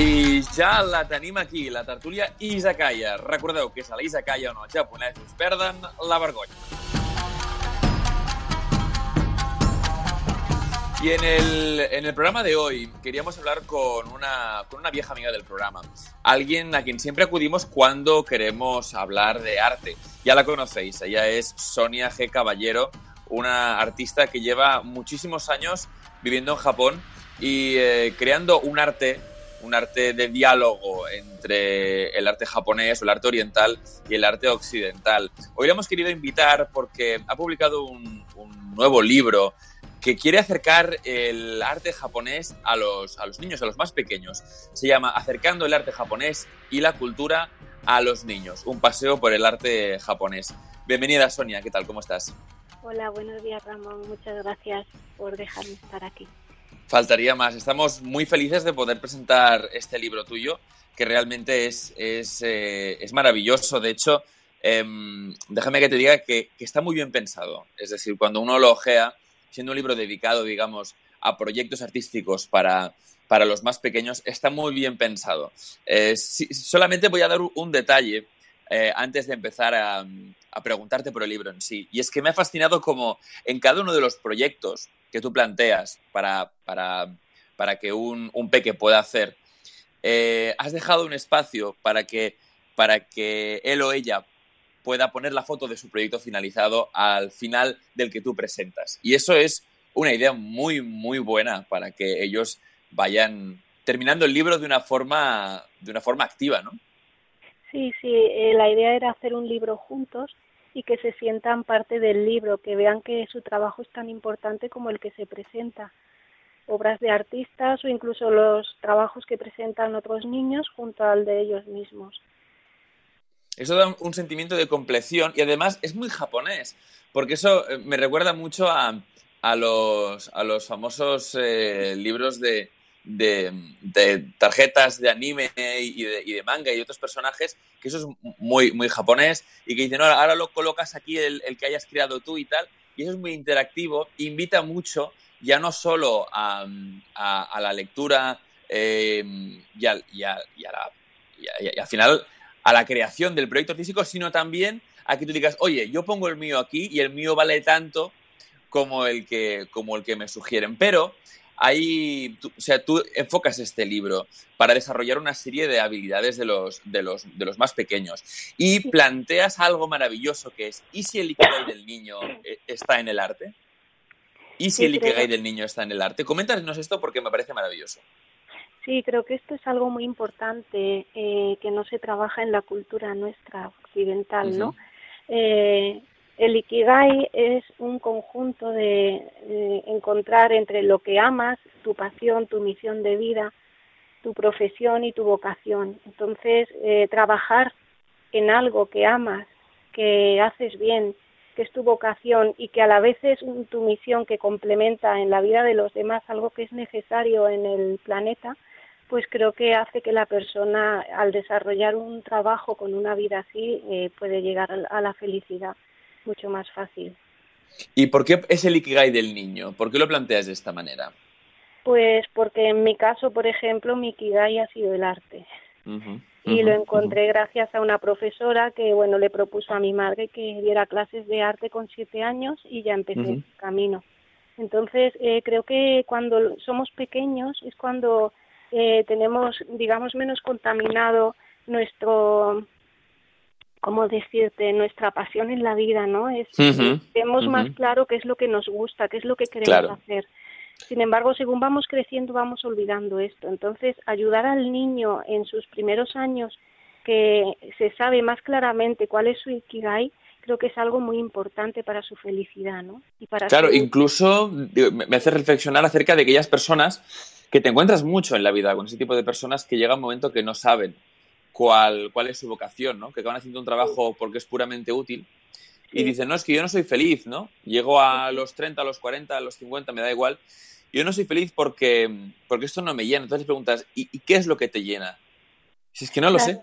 I ja la tenim aquí, la tertúlia Izakaya. Recordeu que és a la Izakaya on els japonesos perden la vergonya. Y en el, en el programa de hoy queríamos hablar con una, con una vieja amiga del programa, alguien a quien siempre acudimos cuando queremos hablar de arte. Ya la conocéis, ella es Sonia G. Caballero, una artista que lleva muchísimos años viviendo en Japón y eh, creando un arte un arte de diálogo entre el arte japonés o el arte oriental y el arte occidental. Hoy la hemos querido invitar porque ha publicado un, un nuevo libro que quiere acercar el arte japonés a los, a los niños, a los más pequeños. Se llama Acercando el arte japonés y la cultura a los niños, un paseo por el arte japonés. Bienvenida Sonia, ¿qué tal? ¿Cómo estás? Hola, buenos días Ramón, muchas gracias por dejarme estar aquí. Faltaría más. Estamos muy felices de poder presentar este libro tuyo, que realmente es, es, eh, es maravilloso. De hecho, eh, déjame que te diga que, que, está muy bien pensado. Es decir, cuando uno lo ojea, siendo un libro dedicado, digamos, a proyectos artísticos para, para los más pequeños, está muy bien pensado. Eh, si, solamente voy a dar un detalle eh, antes de empezar a, preguntarte por el libro en sí. Y es que me ha fascinado como en cada uno de los proyectos que tú planteas para, para, para que un, un, peque pueda hacer, eh, has dejado un espacio para que, para que él o ella pueda poner la foto de su proyecto finalizado al final del que tú presentas. Y eso es una idea muy, muy buena para que ellos vayan terminando el libro de una forma, de una forma activa, ¿no? Sí, sí, eh, la idea era hacer un libro juntos y que se sientan parte del libro, que vean que su trabajo es tan importante como el que se presenta. Obras de artistas o incluso los trabajos que presentan otros niños junto al de ellos mismos. Eso da un sentimiento de compleción y además es muy japonés, porque eso eh, me recuerda mucho a, a, los, a los famosos eh, libros de, de, de, tarjetas de anime y de, manga y otros personajes, que eso es muy, muy japonés, y que dicen, no, ahora lo colocas aquí el, que hayas creado tú y tal, y eso es muy interactivo, invita mucho ya no solo a, la lectura eh, y, a, y, a, y, a la, y, al final a la creación del proyecto artístico, sino también a que tú digas, oye, yo pongo el mío aquí y el mío vale tanto como el que, como el que me sugieren, pero hay, tú, o sea, tú enfocas este libro para desarrollar una serie de habilidades de los, de los, de los más pequeños y planteas algo maravilloso que es, ¿y si el Ikigai del niño eh, está en el arte? ¿Y si el Ikigai del niño está en el arte? Coméntanos esto porque me parece maravilloso. Sí, creo que esto es algo muy importante eh, que no se trabaja en la cultura nuestra occidental, uh -huh. ¿no? Eh, el Ikigai es un conjunto de, encontrar entre lo que amas, tu pasión, tu misión de vida, tu profesión y tu vocación. Entonces, eh, trabajar en algo que amas, que haces bien, que es tu vocación y que a la vez es un, tu misión que complementa en la vida de los demás algo que es necesario en el planeta, pues creo que hace que la persona al desarrollar un trabajo con una vida así eh, puede llegar a la felicidad mucho más fácil. ¿Y por qué es el Ikigai del niño? ¿Por qué lo planteas de esta manera? Pues porque en mi caso, por ejemplo, mi Ikigai ha sido el arte. Uh -huh, y uh -huh, lo encontré uh -huh. gracias a una profesora que, bueno, le propuso a mi madre que diera clases de arte con siete años y ya empecé el camino. Entonces, eh, creo que cuando somos pequeños es cuando eh, tenemos, digamos, menos contaminado nuestro cómo decirte, nuestra pasión en la vida, ¿no? Es uh -huh, tenemos uh -huh. más claro qué es lo que nos gusta, qué es lo que queremos claro. hacer. Sin embargo, según vamos creciendo, vamos olvidando esto. Entonces, ayudar al niño en sus primeros años que se sabe más claramente cuál es su ikigai, creo que es algo muy importante para su felicidad, ¿no? Y para claro, su... incluso me hace reflexionar acerca de aquellas personas que te encuentras mucho en la vida con ese tipo de personas que llega un momento que no saben cuál, cuál es su vocación, ¿no? Que acaban haciendo un trabajo porque es puramente útil y dicen, no, es que yo no soy feliz, ¿no? Llego a los 30, a los 40, a los 50, me da igual. Yo no soy feliz porque, porque esto no me llena. Entonces preguntas, ¿y, ¿y qué es lo que te llena? Si es que no claro. lo sé.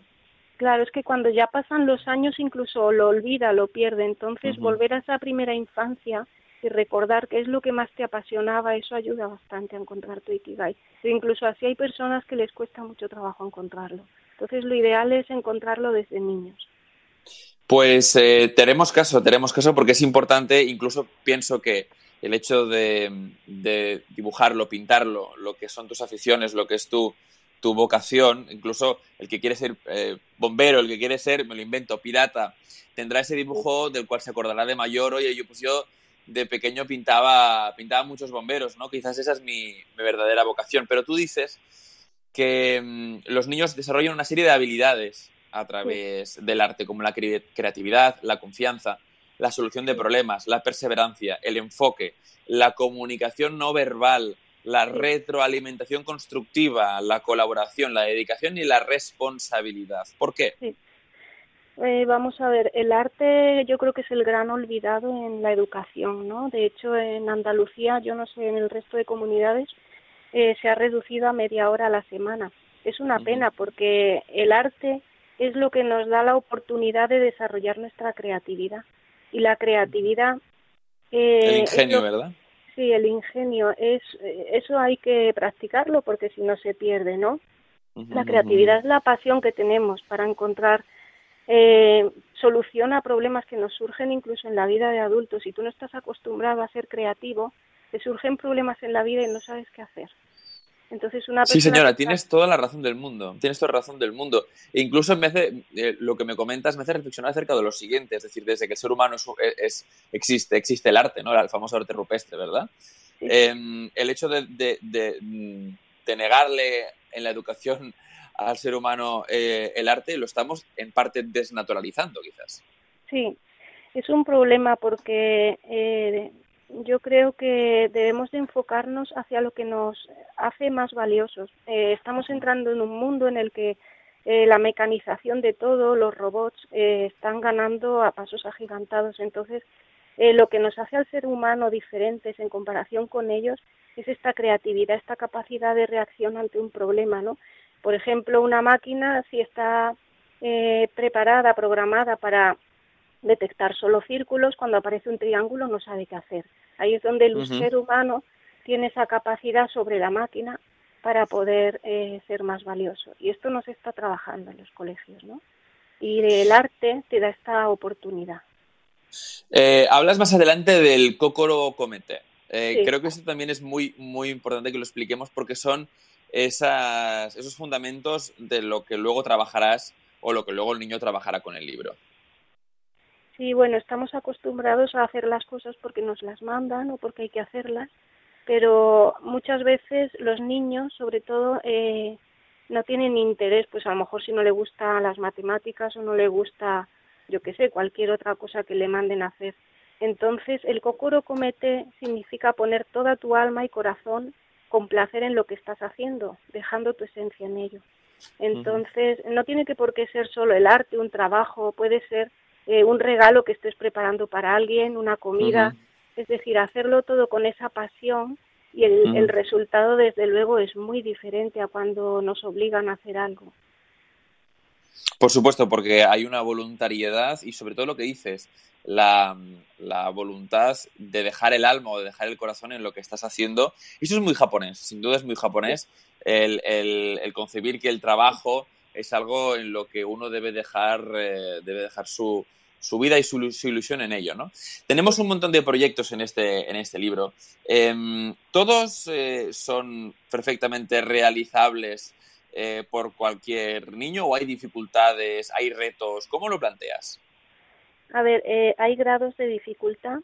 Claro, es que cuando ya pasan los años incluso lo olvida, lo pierde. Entonces uh -huh. volver a esa primera infancia y recordar qué es lo que más te apasionaba, eso ayuda bastante a encontrar tu Ikigai. E incluso así hay personas que les cuesta mucho trabajo encontrarlo. Entonces lo ideal es encontrarlo desde niños. Pues eh, tenemos caso, tenemos caso porque es importante, incluso pienso que el hecho de, dibujarlo, pintarlo, lo que son tus aficiones, lo que es tu, tu vocación, incluso el que quiere ser eh, bombero, el que quiere ser, me lo invento, pirata, tendrá ese dibujo del cual se acordará de mayor, oye, yo pues yo de pequeño pintaba, pintaba muchos bomberos, ¿no? Quizás esa es mi, verdadera vocación. Pero tú dices que mm, los niños desarrollan una serie de habilidades a través del arte, como la creatividad, la confianza, la solución de problemas, la perseverancia, el enfoque, la comunicación no verbal, la retroalimentación constructiva, la colaboración, la dedicación y la responsabilidad. ¿Por qué? Eh, vamos a ver, el arte yo creo que es el gran olvidado en la educación, ¿no? De hecho, en Andalucía, yo no sé, en el resto de comunidades, eh, se ha reducido a media hora a la semana. Es una pena porque el arte es lo que nos da la oportunidad de desarrollar nuestra creatividad. Y la creatividad... Eh, el ingenio, ¿verdad? Sí, el ingenio. Es, eso hay que practicarlo porque si no se pierde, ¿no? la creatividad es la pasión que tenemos para encontrar eh, soluciona problemas que nos surgen incluso en la vida de adultos. Si tú no estás acostumbrado a ser creativo, te surgen problemas en la vida y no sabes qué hacer. Entonces una sí, señora, tienes toda la razón del mundo. Tienes toda la razón del mundo. E incluso me hace, eh, lo que me comentas me hace reflexionar acerca de lo siguiente. Es decir, desde que el ser humano es, existe, existe el arte, ¿no? El famoso arte rupestre, ¿verdad? Em, el hecho de, de negarle en la educación al ser humano eh, el arte, lo estamos en parte desnaturalizando quizás. Sí, es un problema porque eh, yo creo que debemos de enfocarnos hacia lo que nos hace más valiosos. Eh, estamos entrando en un mundo en el que la mecanización de todo, los robots, están ganando a pasos agigantados. Entonces, lo que nos hace al ser humano diferentes en comparación con ellos es esta creatividad, esta capacidad de reacción ante un problema, ¿no? Por ejemplo, una máquina, si está eh, preparada, programada para detectar solo círculos, cuando aparece un triángulo no sabe qué hacer. Ahí es donde el ser humano tiene esa capacidad sobre la máquina para poder eh, ser más valioso. Y esto no se está trabajando en los colegios, ¿no? Y el arte te da esta oportunidad. Eh, hablas más adelante del Kokoro Comete. Creo que esto también es muy, muy importante que lo expliquemos porque son esas, esos fundamentos de lo que luego trabajarás o lo que luego el niño trabajará con el libro. Sí, bueno, estamos acostumbrados a hacer las cosas porque nos las mandan o porque hay que hacerlas, pero muchas veces los niños, sobre todo, eh, no tienen interés, pues a lo mejor si no le gustan las matemáticas o no le gusta, yo qué sé, cualquier otra cosa que le manden a hacer. Entonces, el Kokoro Comete significa poner toda tu alma y corazón con placer en lo que estás haciendo, dejando tu esencia en ello. Entonces, no tiene que por qué ser solo el arte, un trabajo, puede ser eh, un regalo que estés preparando para alguien, una comida, es decir, hacerlo todo con esa pasión y el, el resultado, desde luego, es muy diferente a cuando nos obligan a hacer algo. Por supuesto, porque hay una voluntariedad y sobre todo lo que dices, la, voluntad de dejar el alma o de dejar el corazón en lo que estás haciendo. Eso es muy japonés, sin duda es muy japonés el, el, concebir que el trabajo es algo en lo que uno debe dejar, eh, debe dejar su, su vida y su, ilusión en ello, ¿no? Tenemos un montón de proyectos en este, en este libro. Em, ¿Todos eh, son perfectamente realizables eh, por cualquier niño o hay dificultades, hay retos? ¿Cómo lo planteas? A ver, eh, hay grados de dificultad,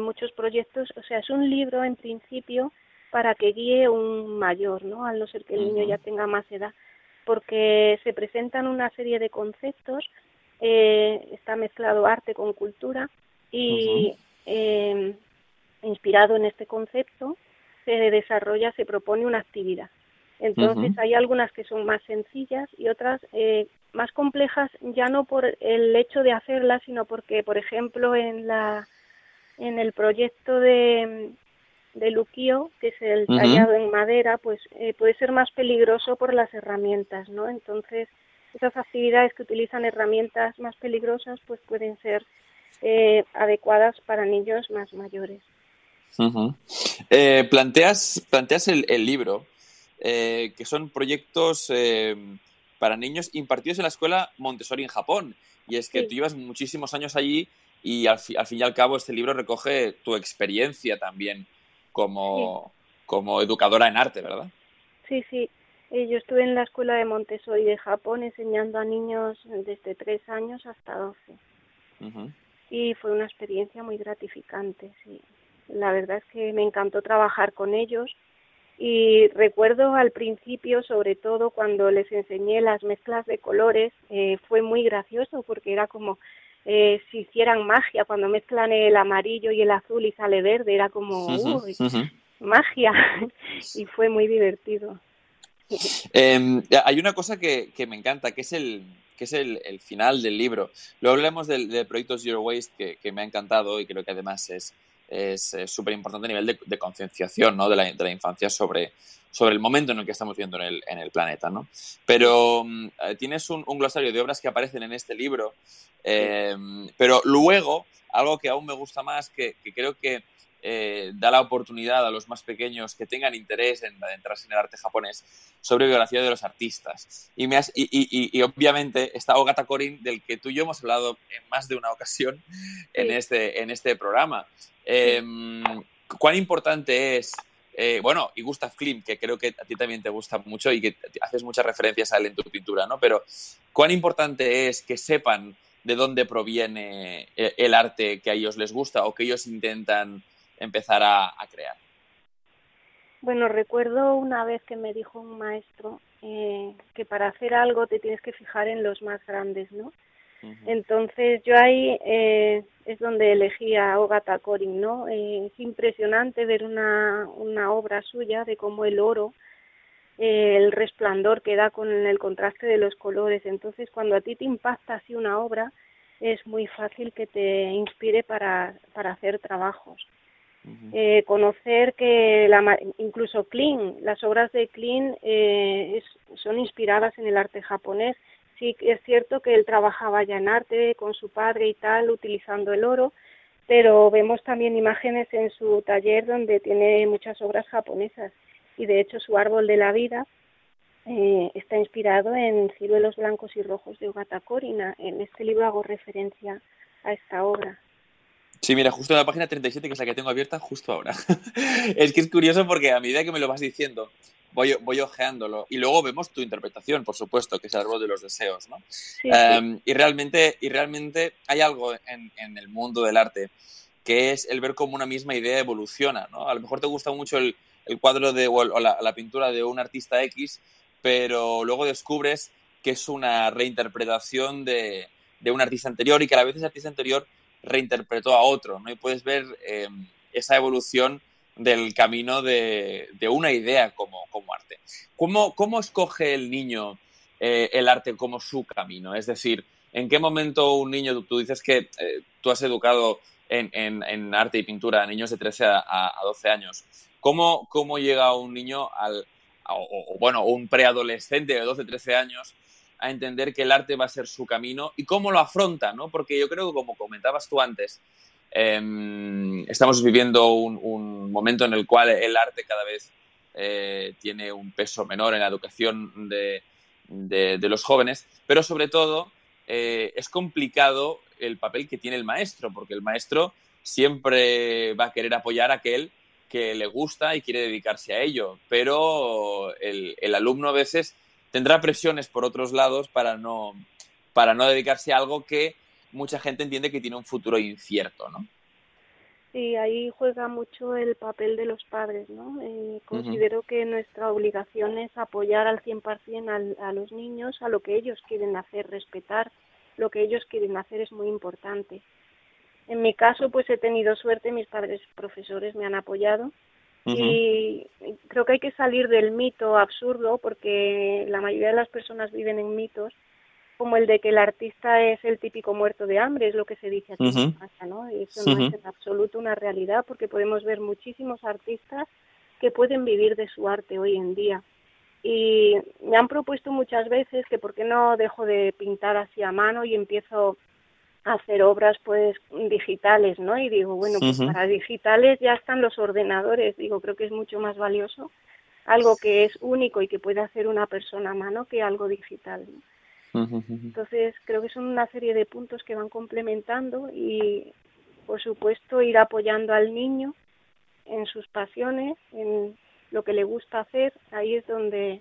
muchos proyectos, o sea, es un libro en principio para que guíe un mayor, ¿no? Al no ser que el niño ya tenga más edad, porque se presentan una serie de conceptos, eh, está mezclado arte con cultura y em, inspirado en este concepto se desarrolla, se propone una actividad. Entonces hay algunas que son más sencillas y otras eh, más complejas ya no por el hecho de hacerlas, sino porque, por ejemplo, en la en el proyecto de, de Luquio, que es el tallado en madera, pues eh, puede ser más peligroso por las herramientas, ¿no? Entonces, esas actividades que utilizan herramientas más peligrosas, pues pueden ser eh, adecuadas para niños más mayores. Eh, planteas, planteas el, libro, eh, que son proyectos eh, para niños impartidos en la escuela Montessori en Japón. Y es que tú llevas muchísimos años allí y al, fin y al cabo este libro recoge tu experiencia también como, como educadora en arte, ¿verdad? Sí, sí. Yo estuve en la escuela de Montessori de Japón enseñando a niños desde tres años hasta doce. Y fue una experiencia muy gratificante, sí. La verdad es que me encantó trabajar con ellos y recuerdo al principio, sobre todo cuando les enseñé las mezclas de colores, eh, fue muy gracioso porque era como eh, si hicieran magia, cuando mezclan el amarillo y el azul y sale verde, era como magia y fue muy divertido. Em, hay una cosa que, me encanta, que es el, que es el, final del libro. Luego hablemos del, proyecto Zero Waste, que, me ha encantado y creo que además es es súper importante a nivel de, concienciación ¿no? de, la, de la infancia sobre, sobre el momento en el que estamos viviendo en el, en el planeta. ¿no? Pero mm, eh, tienes un, glosario de obras que aparecen en este libro, eh, pero luego, algo que aún me gusta más, que, que creo que eh, da la oportunidad a los más pequeños que tengan interés en adentrarse en el arte japonés sobre biografía de los artistas. Y, me y, obviamente está Ogata Korin, del que tú y yo hemos hablado en más de una ocasión en, este, en este programa. Em, ¿Cuán importante es eh, bueno, y Gustav Klimt, que creo que a ti también te gusta mucho y que haces muchas referencias a él en tu pintura, ¿no? Pero ¿cuán importante es que sepan de dónde proviene eh, el arte que a ellos les gusta o que ellos intentan empezar a, crear? Bueno, recuerdo una vez que me dijo un maestro eh, que para hacer algo te tienes que fijar en los más grandes, ¿no? Entonces yo ahí eh, es donde elegí a Ogata Korin, ¿no? Eh, es impresionante ver una, una obra suya de cómo el oro, el resplandor que da con el contraste de los colores. Entonces cuando a ti te impacta así una obra, es muy fácil que te inspire para, para hacer trabajos eh, conocer que la, incluso Klein, las obras de Klein eh, son inspiradas en el arte japonés. Sí es cierto que él trabajaba ya en arte con su padre y tal, utilizando el oro, pero vemos también imágenes en su taller donde tiene muchas obras japonesas y de hecho su árbol de la vida eh, está inspirado en ciruelos blancos y rojos de Ogata Korina. En este libro hago referencia a esta obra. Sí, mira, justo en la página 37, que es la que tengo abierta justo ahora. es que es curioso porque a medida que me lo vas diciendo, voy, voy ojeándolo. Y luego vemos tu interpretación, por supuesto, que es el árbol de los deseos, ¿no? Em, y, realmente, y realmente hay algo en, en, el mundo del arte que es el ver cómo una misma idea evoluciona, ¿no? A lo mejor te gusta mucho el, el cuadro de, o la, la pintura de un artista X, pero luego descubres que es una reinterpretación de, de un artista anterior y que a la vez ese artista anterior reinterpretó a otro, ¿no? Y puedes ver em, esa evolución del camino de, una idea como, como arte. ¿Cómo, ¿Cómo, escoge el niño eh, el arte como su camino? Es decir, ¿en qué momento un niño, tú dices que eh, tú has educado en, en, arte y pintura a niños de 13 a, a 12 años? ¿Cómo, ¿Cómo, llega un niño al, o, bueno, un preadolescente de 12, 13 años a entender que el arte va a ser su camino y cómo lo afronta, ¿no? Porque yo creo que, como comentabas tú antes, em, estamos viviendo un, momento en el cual el arte cada vez eh, tiene un peso menor en la educación de, los jóvenes, pero sobre todo eh, es complicado el papel que tiene el maestro, porque el maestro siempre va a querer apoyar a aquel que le gusta y quiere dedicarse a ello, pero el alumno a veces tendrá presiones por otros lados para no, para no dedicarse a algo que mucha gente entiende que tiene un futuro incierto, ¿no? Sí, ahí juega mucho el papel de los padres, ¿no? Eh, considero que nuestra obligación es apoyar al 100% al, a los niños, a lo que ellos quieren hacer, respetar lo que ellos quieren hacer es muy importante. En mi caso, pues he tenido suerte, mis padres profesores me han apoyado y creo que hay que salir del mito absurdo porque la mayoría de las personas viven en mitos como el de que el artista es el típico muerto de hambre, es lo que se dice aquí en casa, ¿no? Y eso no es en absoluto una realidad porque podemos ver muchísimos artistas que pueden vivir de su arte hoy en día. Y me han propuesto muchas veces que por qué no dejo de pintar así a mano y empiezo hacer obras pues digitales, ¿no? Y digo, bueno, pues para digitales ya están los ordenadores, digo, creo que es mucho más valioso algo que es único y que puede hacer una persona a mano que algo digital. Entonces, creo que son una serie de puntos que van complementando y, por supuesto, ir apoyando al niño en sus pasiones, en lo que le gusta hacer, ahí es donde,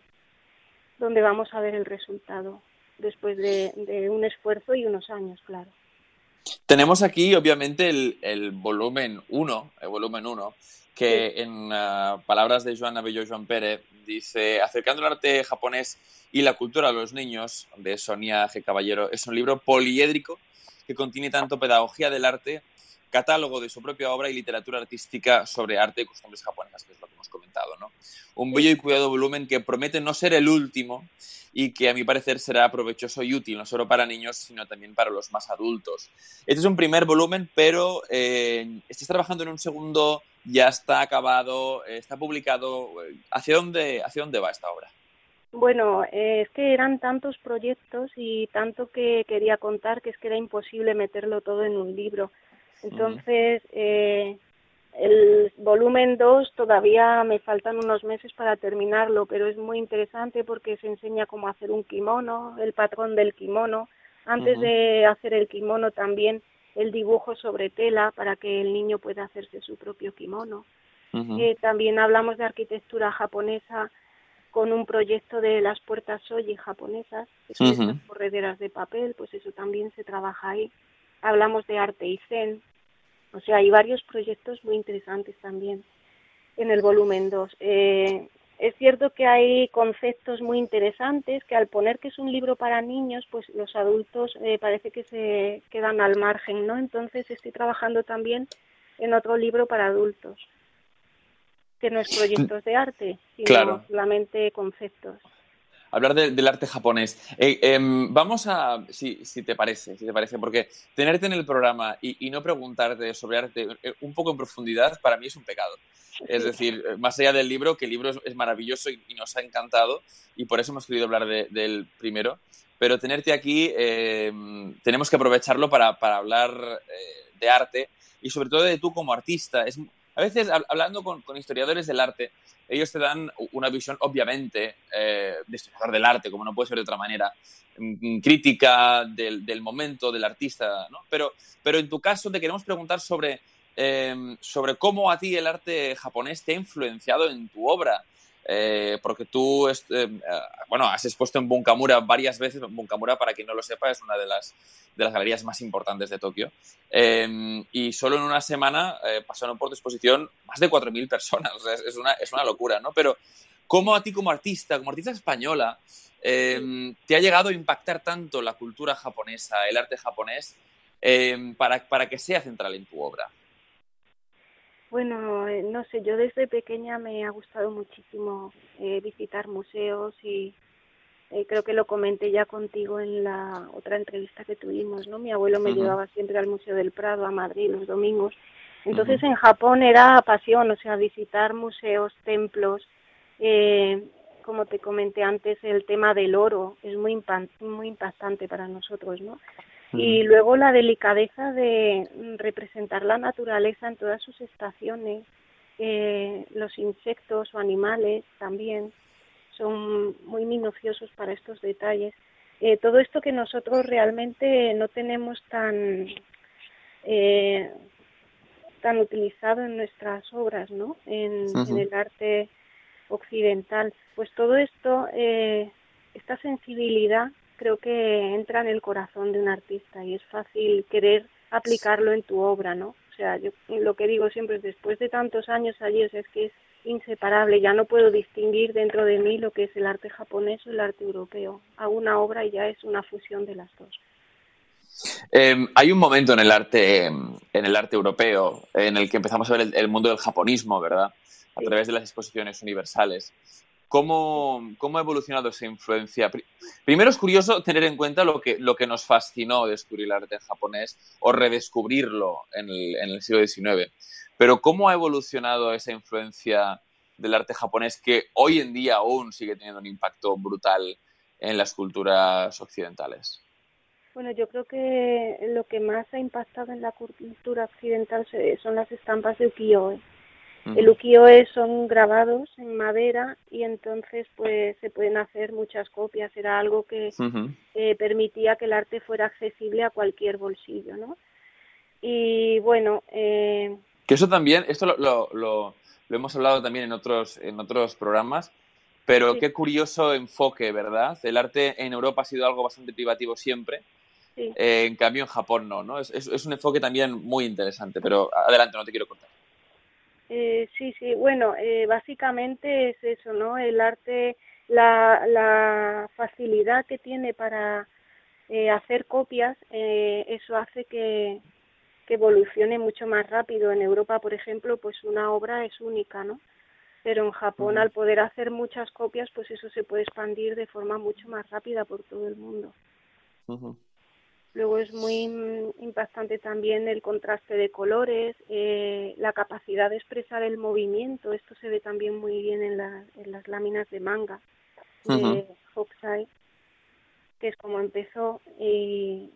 donde vamos a ver el resultado, después de, un esfuerzo y unos años, claro. Tenemos aquí, obviamente, el, el volumen 1, el volumen 1, que en uh, palabras de Joan Abello Joan Pérez dice, Acercando el arte japonés y la cultura a los niños, de Sonia G. Caballero, es un libro poliédrico que contiene tanto pedagogía del arte, catálogo de su propia obra y literatura artística sobre arte y costumbres japonesas, que es lo que hemos comentado. ¿no? Un bello y cuidado volumen que promete no ser el último y que a mi parecer será provechoso y útil, no solo para niños, sino también para los más adultos. Este es un primer volumen, pero eh, estás trabajando en un segundo ya está acabado, está publicado. ¿Hacia dónde, hacia dónde va esta obra? Bueno, eh, es que eran tantos proyectos y tanto que quería contar que es que era imposible meterlo todo en un libro. Entonces, eh, el volumen 2 todavía me faltan unos meses para terminarlo, pero es muy interesante porque se enseña cómo hacer un kimono, el patrón del kimono. Antes de hacer el kimono también el dibujo sobre tela para que el niño pueda hacerse su propio kimono. Eh, también hablamos de arquitectura japonesa con un proyecto de las puertas soji japonesas, que son correderas de papel, pues eso también se trabaja ahí. Hablamos de arte y zen, o sea, hay varios proyectos muy interesantes también en el volumen 2. Eh, es cierto que hay conceptos muy interesantes que al poner que es un libro para niños, pues los adultos eh, parece que se quedan al margen, ¿no? Entonces estoy trabajando también en otro libro para adultos, que no es proyectos de arte, sino solamente conceptos hablar del arte japonés. Eh, em, vamos a, si, si, te parece, si te parece, porque tenerte en el programa y, y, no preguntarte sobre arte eh, un poco en profundidad, para mí es un pecado. Es decir, más allá del libro, que el libro es, maravilloso y, nos ha encantado, y por eso hemos querido hablar del primero, pero tenerte aquí, eh, tenemos que aprovecharlo para, para hablar eh, de arte y sobre todo de tú como artista. Es, a veces, hablando con, historiadores del arte, ellos te dan una visión, obviamente, eh, de historiador del arte, como no puede ser de otra manera, mm, mm, crítica del, momento, del artista, ¿no? Pero, pero en tu caso te queremos preguntar sobre Em, sobre cómo a ti el arte japonés te ha influenciado en tu obra. Eh, porque tú, em, eh, bueno, has expuesto en Bunkamura varias veces. Bunkamura, para quien no lo sepa, es una de las, de las galerías más importantes de Tokio. Em, y solo en una semana eh, pasaron por tu exposición más de 4.000 personas. es, una, es una locura, ¿no? Pero, ¿cómo a ti como artista, como artista española, te ha llegado a impactar tanto la cultura japonesa, el arte japonés, para, para que sea central en tu obra? Bueno, eh, no sé, yo desde pequeña me ha gustado muchísimo eh, visitar museos y eh, creo que lo comenté ya contigo en la otra entrevista que tuvimos, ¿no? Mi abuelo me llevaba siempre al Museo del Prado a Madrid los domingos. Entonces en Japón era pasión, o sea, visitar museos, templos, eh, como te comenté antes, el tema del oro es muy, muy impactante para nosotros, ¿no? Y luego la delicadeza de representar la naturaleza en todas sus estaciones, eh, los insectos o animales también son muy minuciosos para estos detalles. Eh, todo esto que nosotros realmente no tenemos tan eh, tan utilizado en nuestras obras, ¿no? En, en el arte occidental. Pues todo esto, eh, esta sensibilidad creo que entra en el corazón de un artista y es fácil querer aplicarlo en tu obra, ¿no? O sea, yo lo que digo siempre es después de tantos años allí es que es inseparable, ya no puedo distinguir dentro de mí lo que es el arte japonés o el arte europeo. Hago una obra y ya es una fusión de las dos. Em, hay un momento en el arte en el arte europeo en el que empezamos a ver el, mundo del japonismo, ¿verdad? A través de las exposiciones universales. ¿Cómo, ¿Cómo, ha evolucionado esa influencia? Primero es curioso tener en cuenta lo que, lo que nos fascinó descubrir el arte japonés o redescubrirlo en el, en el siglo XIX. Pero ¿cómo ha evolucionado esa influencia del arte japonés que hoy en día aún sigue teniendo un impacto brutal en las culturas occidentales? Bueno, yo creo que lo que más ha impactado en la cultura occidental son las estampas de ukiyo-e. El ukiyo-e son grabados en madera y entonces pues se pueden hacer muchas copias. Era algo que permitía que el arte fuera accesible a cualquier bolsillo, ¿no? Y bueno... Eh... Que eso también, esto lo, lo, lo, hemos hablado también en otros, en otros programas, pero qué curioso enfoque, ¿verdad? El arte en Europa ha sido algo bastante privativo siempre eh, en cambio, en Japón no, ¿no? Es, es, un enfoque también muy interesante, pero adelante, no te quiero contar. Eh, sí, sí, bueno, eh, básicamente es eso, ¿no? El arte, la, la facilidad que tiene para hacer copias, eso hace que, que evolucione mucho más rápido. En Europa, por ejemplo, pues una obra es única, ¿no? Pero en Japón, al poder hacer muchas copias, pues eso se puede expandir de forma mucho más rápida por todo el mundo. Luego es muy impactante también el contraste de colores, eh, la capacidad de expresar el movimiento. Esto se ve también muy bien en, en las láminas de manga de Hokusai, que es como empezó. Y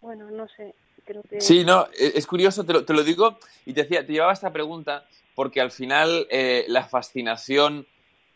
bueno, no sé, creo que. Sí, no, e, es curioso, te lo, te lo digo y te decía, te llevaba esta pregunta porque al final eh, la fascinación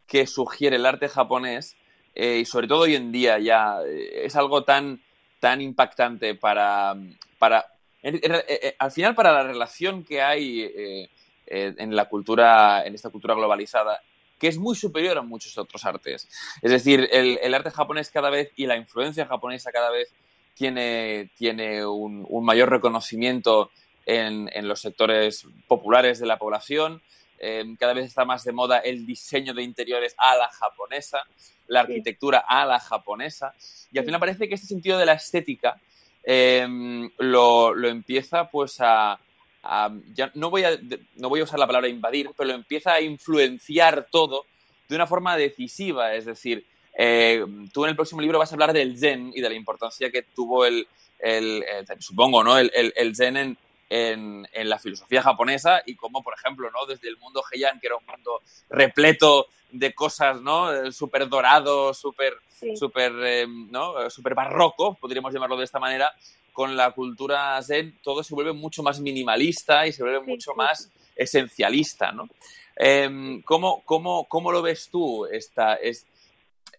que sugiere el arte japonés eh, y sobre todo hoy en día ya es algo tan tan impactante para, para eh, eh, al final para la relación que hay eh, en la cultura, en esta cultura globalizada, que es muy superior a muchos otros artes. Es decir, el, arte japonés cada vez y la influencia japonesa cada vez tiene, tiene un, mayor reconocimiento en, en, los sectores populares de la población. Cada vez está más de moda el diseño de interiores a la japonesa la arquitectura a la japonesa. Y al final parece que este sentido de la estética em, lo, empieza pues a, ya no voy a, no voy a usar la palabra invadir, pero lo empieza a influenciar todo de una forma decisiva. Es decir, eh, tú en el próximo libro vas a hablar del zen y de la importancia que tuvo el, el, eh, supongo, ¿no? El, el, zen en, en, en, la filosofía japonesa y cómo, por ejemplo, ¿no? Desde el mundo Heian, que era un mundo repleto de cosas, ¿no? Eh, súper dorado, súper, súper, eh, ¿no? Súper barroco, podríamos llamarlo de esta manera, con la cultura zen todo se vuelve mucho más minimalista y se vuelve mucho más esencialista, ¿no? Em, ¿cómo, cómo, cómo, lo ves tú esta,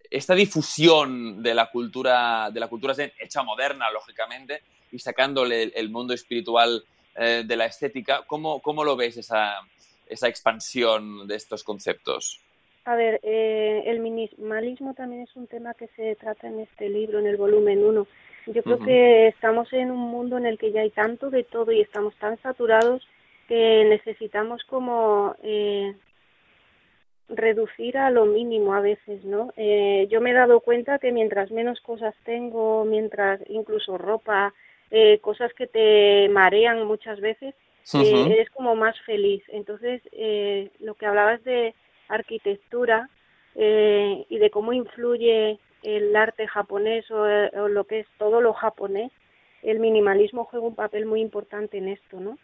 esta difusión de la cultura de la cultura zen hecha moderna, lógicamente, y sacándole el, mundo espiritual eh, de la estética? ¿Cómo, ¿Cómo lo ves esa, esa expansión de estos conceptos? A ver, eh, el minimalismo también es un tema que se trata en este libro, en el volumen 1. Yo creo que estamos en un mundo en el que ya hay tanto de todo y estamos tan saturados que necesitamos como eh, reducir a lo mínimo a veces, ¿no? Eh, yo me he dado cuenta que mientras menos cosas tengo, mientras incluso ropa, eh, cosas que te marean muchas veces, eh, eres como más feliz. Entonces, eh, lo que hablabas de arquitectura eh, y de cómo influye el arte japonés o, lo que es todo lo japonés, el minimalismo juega un papel muy importante en esto, ¿no?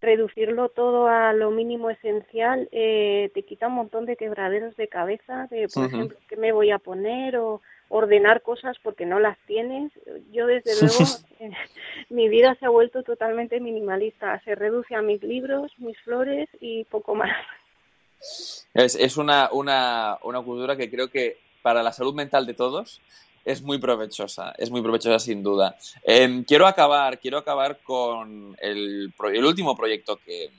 Reducirlo todo a lo mínimo esencial eh, te quita un montón de quebraderos de cabeza, de, por ejemplo, qué me voy a poner o ordenar cosas porque no las tienes. Yo, desde luego, mi vida se ha vuelto totalmente minimalista. Se reduce a mis libros, mis flores y poco más. Es, es una, una, una, cultura que creo que para la salud mental de todos es muy provechosa, es muy provechosa sin duda. Em, quiero, acabar, quiero acabar con el, el último proyecto que,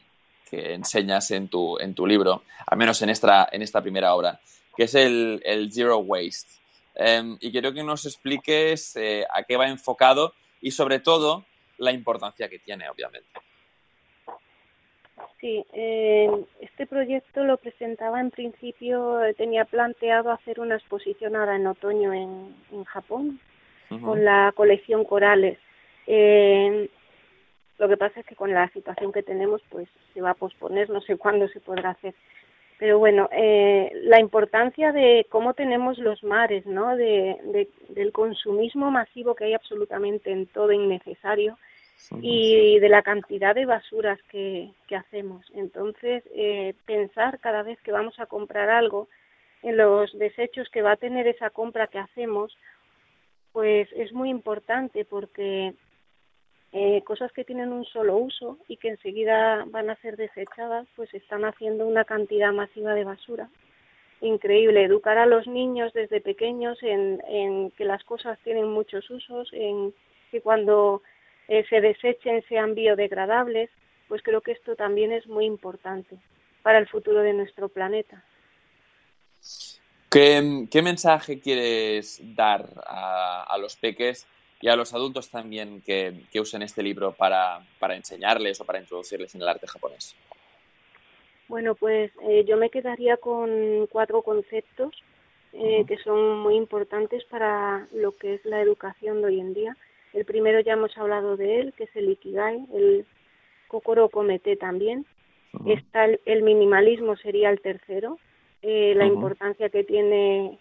que, enseñas en tu, en tu libro, al menos en esta, en esta primera obra, que es el, el Zero Waste. Em, y quiero que nos expliques eh, a qué va enfocado y sobre todo la importancia que tiene, obviamente. Sí, eh, este proyecto lo presentaba en principio, tenía planteado hacer una exposición ahora en otoño en, en Japón con la colección Corales. Eh, lo que pasa es que con la situación que tenemos, pues se va a posponer, no sé cuándo se podrá hacer. Pero bueno, eh, la importancia de cómo tenemos los mares, ¿no? De, de, del consumismo masivo que hay absolutamente en todo innecesario y de la cantidad de basuras que, que hacemos. Entonces, eh, pensar cada vez que vamos a comprar algo en los desechos que va a tener esa compra que hacemos pues es muy importante porque eh, cosas que tienen un solo uso y que enseguida van a ser desechadas, pues están haciendo una cantidad masiva de basura. Increíble, educar a los niños desde pequeños en, en que las cosas tienen muchos usos, en que cuando eh, se desechen sean biodegradables, pues creo que esto también es muy importante para el futuro de nuestro planeta. ¿Qué, mensaje quieres dar a, los peques y a los adultos también que, usen este libro para, enseñarles o para introducirles en el arte japonés? Bueno, pues eh, yo me quedaría con cuatro conceptos eh, que son muy importantes para lo que es la educación de hoy en día. El primero ya hemos hablado de él, que es el Ikigai, el Kokoro Komete también. Está el, minimalismo, sería el tercero, eh, la importancia que tiene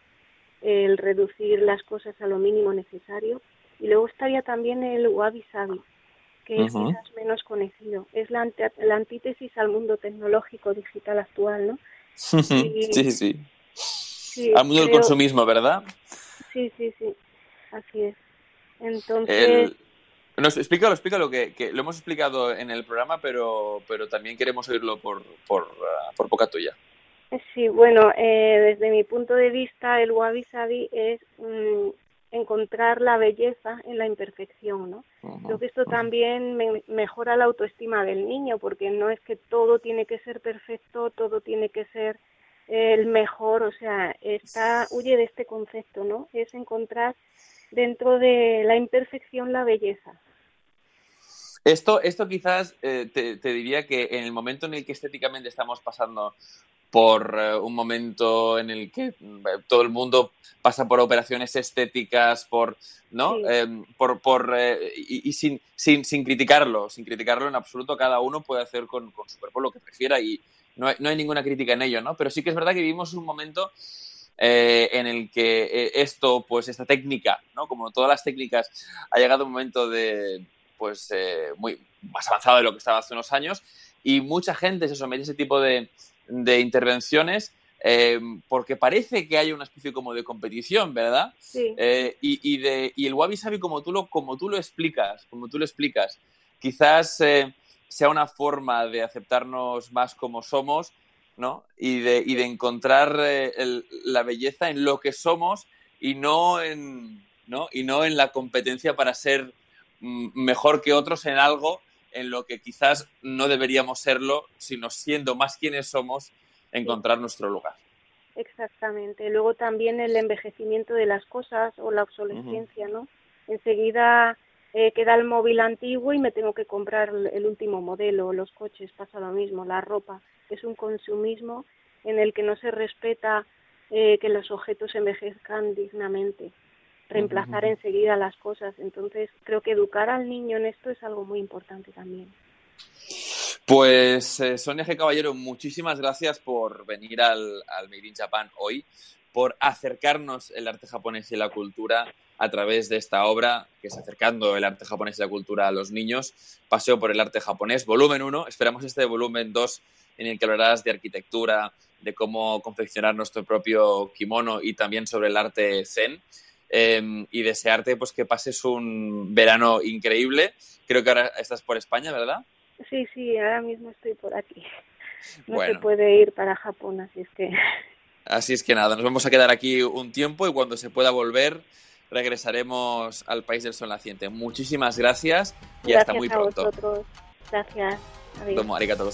el reducir las cosas a lo mínimo necesario. Y luego estaría también el Wabi Sabi, que es quizás menos conocido. Es la, la, antítesis al mundo tecnológico digital actual, ¿no? sí, sí, Al mundo del consumismo, ¿verdad? Sí, sí, sí. Así es. Entonces... No, explícalo, explícalo, que, que, lo hemos explicado en el programa, pero, pero también queremos oírlo por, por, uh, por boca tuya. Sí, bueno, eh, desde mi punto de vista, el wabi sabi es mm, encontrar la belleza en la imperfección, ¿no? Creo que esto también mejora la autoestima del niño, porque no es que todo tiene que ser perfecto, todo tiene que ser el mejor, o sea, está huye de este concepto, ¿no? Es encontrar dentro de la imperfección la belleza. Esto, esto quizás eh, te, diría que en el momento en el que estéticamente estamos pasando por eh, un momento en el que mm, todo el mundo pasa por operaciones estéticas, por, ¿no? Em, por, por eh, y, sin, sin, sin, criticarlo, sin criticarlo en absoluto, cada uno puede hacer con, con su cuerpo lo que prefiera y no hay, no hay, ninguna crítica en ello, ¿no? Pero sí que es verdad que vivimos un momento en el que esto, pues esta técnica, ¿no? Como todas las técnicas, ha llegado un momento de, pues eh, muy más avanzado de lo que estaba hace unos años y mucha gente se somete a ese tipo de, intervenciones eh, porque parece que hay una especie como de competición, ¿verdad? Sí. Eh, y, y, de, y el wabi sabi como tú lo, como tú lo explicas, como tú lo explicas, quizás sea una forma de aceptarnos más como somos, ¿no? Y de, y de encontrar la belleza en lo que somos y no en, ¿no? y no en la competencia para ser mejor que otros en algo en lo que quizás no deberíamos serlo, sino siendo más quienes somos, encontrar nuestro lugar. Exactamente. Luego también el envejecimiento de las cosas o la obsolescencia, ¿no? Enseguida eh, queda el móvil antiguo y me tengo que comprar el último modelo, los coches pasa lo mismo, la ropa. Es un consumismo en el que no se respeta eh, que los objetos envejezcan dignamente reemplazar enseguida las cosas. Entonces, creo que educar al niño en esto es algo muy importante también. Pues eh, Sonia G. Caballero, muchísimas gracias por venir al, al Made in Japan hoy, por acercarnos el arte japonés y la cultura a través de esta obra, que es acercando el arte japonés y la cultura a los niños, Paseo por el arte japonés, volumen 1. Esperamos este volumen 2 en el que hablarás de arquitectura, de cómo confeccionar nuestro propio kimono y también sobre el arte zen. Em, y desearte pues que pases un verano increíble. Creo que ahora estás por España, ¿verdad? Sí, sí, ahora mismo estoy por aquí. No se puede ir para Japón, así es que... Así es que nada, nos vamos a quedar aquí un tiempo y cuando se pueda volver regresaremos al país del sol naciente. Muchísimas gracias y hasta muy pronto. Gracias. Adiós. Domo arigato